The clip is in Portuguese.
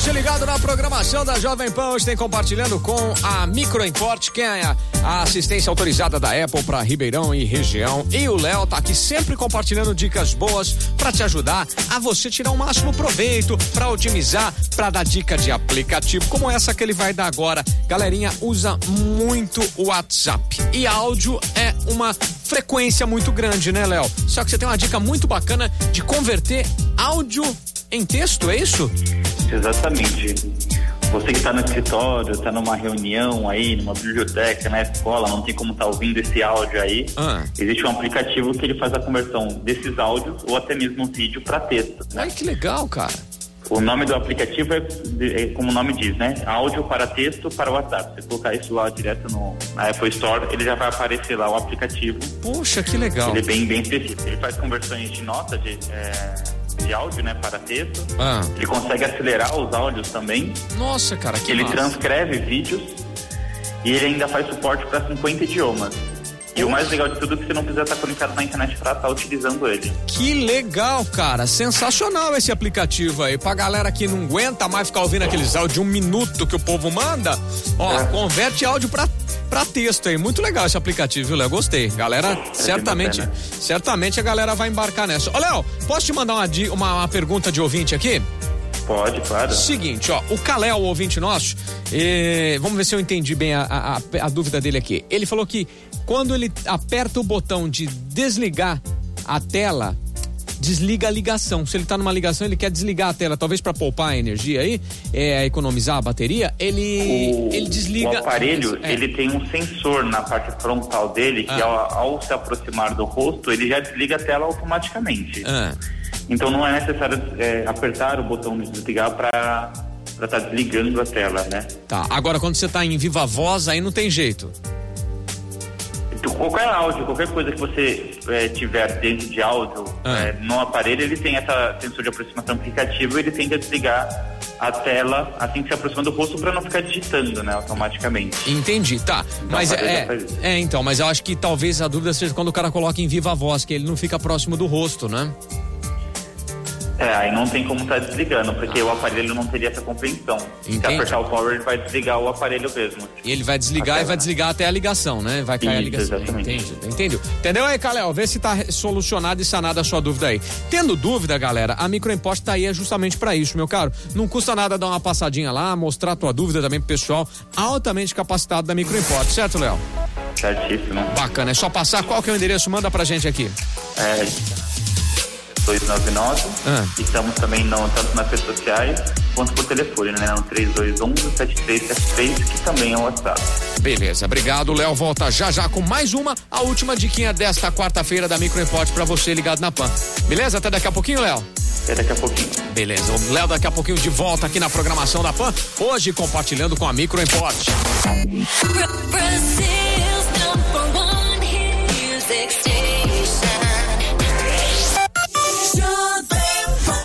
você ligado na programação da Jovem Pan. Hoje tem compartilhando com a Microimport, que é a assistência autorizada da Apple para Ribeirão e região. E o Léo tá aqui sempre compartilhando dicas boas para te ajudar a você tirar o máximo proveito, para otimizar, para dar dica de aplicativo, como essa que ele vai dar agora. Galerinha usa muito o WhatsApp e áudio é uma frequência muito grande, né, Léo? Só que você tem uma dica muito bacana de converter áudio em texto, é isso? Exatamente. Você que está no escritório, está numa reunião aí, numa biblioteca, na escola, não tem como estar tá ouvindo esse áudio aí. Ah. Existe um aplicativo que ele faz a conversão desses áudios ou até mesmo um vídeo para texto. Né? Ai, que legal, cara. O nome do aplicativo é, é, como o nome diz, né? Áudio para texto para WhatsApp. Você colocar isso lá direto no, na Apple Store, ele já vai aparecer lá o aplicativo. Poxa, que legal. Ele é bem, bem específico. Ele faz conversões de nota de. É de áudio, né, para texto. Ah. Ele consegue acelerar os áudios também. Nossa, cara, que Ele massa. transcreve vídeos e ele ainda faz suporte para 50 idiomas. E o mais legal de tudo é que você não precisa estar conectado na internet para estar utilizando ele. Que legal, cara. Sensacional esse aplicativo aí. Pra galera que não aguenta mais ficar ouvindo aqueles áudios de um minuto que o povo manda, ó, é. converte áudio para para texto aí. Muito legal esse aplicativo, viu, Léo? Gostei. Galera, é certamente, certamente a galera vai embarcar nessa. Ô, Léo, posso te mandar uma, uma, uma pergunta de ouvinte aqui? Pode, claro. Seguinte, ó, o Calé, o ouvinte nosso, eh, vamos ver se eu entendi bem a, a, a, dúvida dele aqui. Ele falou que quando ele aperta o botão de desligar a tela, desliga a ligação. Se ele está numa ligação, ele quer desligar a tela, talvez para poupar a energia aí, é, economizar a bateria, ele, o, ele desliga. O aparelho, é. ele tem um sensor na parte frontal dele que ah. ao, ao, se aproximar do rosto, ele já desliga a tela automaticamente. Ah. Então não é necessário é, apertar o botão de desligar para estar tá desligando a tela, né? Tá. Agora quando você está em viva voz, aí não tem jeito qualquer áudio, qualquer coisa que você é, tiver dentro de áudio ah. é, no aparelho, ele tem essa sensor de aproximação aplicativo, ele tende a desligar a tela assim que se aproxima do rosto para não ficar digitando, né, automaticamente. Entendi, tá. Então, mas é, é, então, mas eu acho que talvez a dúvida seja quando o cara coloca em viva voz, que ele não fica próximo do rosto, né? É, aí não tem como estar tá desligando, porque ah. o aparelho não teria essa compreensão. Entendi. Se apertar o power, ele vai desligar o aparelho mesmo. E ele vai desligar e vai desligar até a ligação, né? Vai cair Isso, a ligação. Exatamente. Entendi, entendeu? Entendeu aí, Calel? Vê se tá solucionado e sanada a sua dúvida aí. Tendo dúvida, galera, a Microimpost tá aí é justamente para isso, meu caro. Não custa nada dar uma passadinha lá, mostrar a tua dúvida também pro pessoal altamente capacitado da Microimpost, certo, Léo? Certíssimo. Bacana, é só passar. Qual que é o endereço? Manda pra gente aqui. É 299. Ah. Estamos também no, tanto nas redes sociais quanto por telefone, né? No 3211-7373, que também é o WhatsApp. Beleza, obrigado. Léo volta já já com mais uma, a última diquinha desta quarta-feira da Microimport para você ligado na PAN. Beleza? Até daqui a pouquinho, Léo. Até daqui a pouquinho. Beleza, o Léo daqui a pouquinho de volta aqui na programação da PAN, hoje compartilhando com a Microimport. Brasil.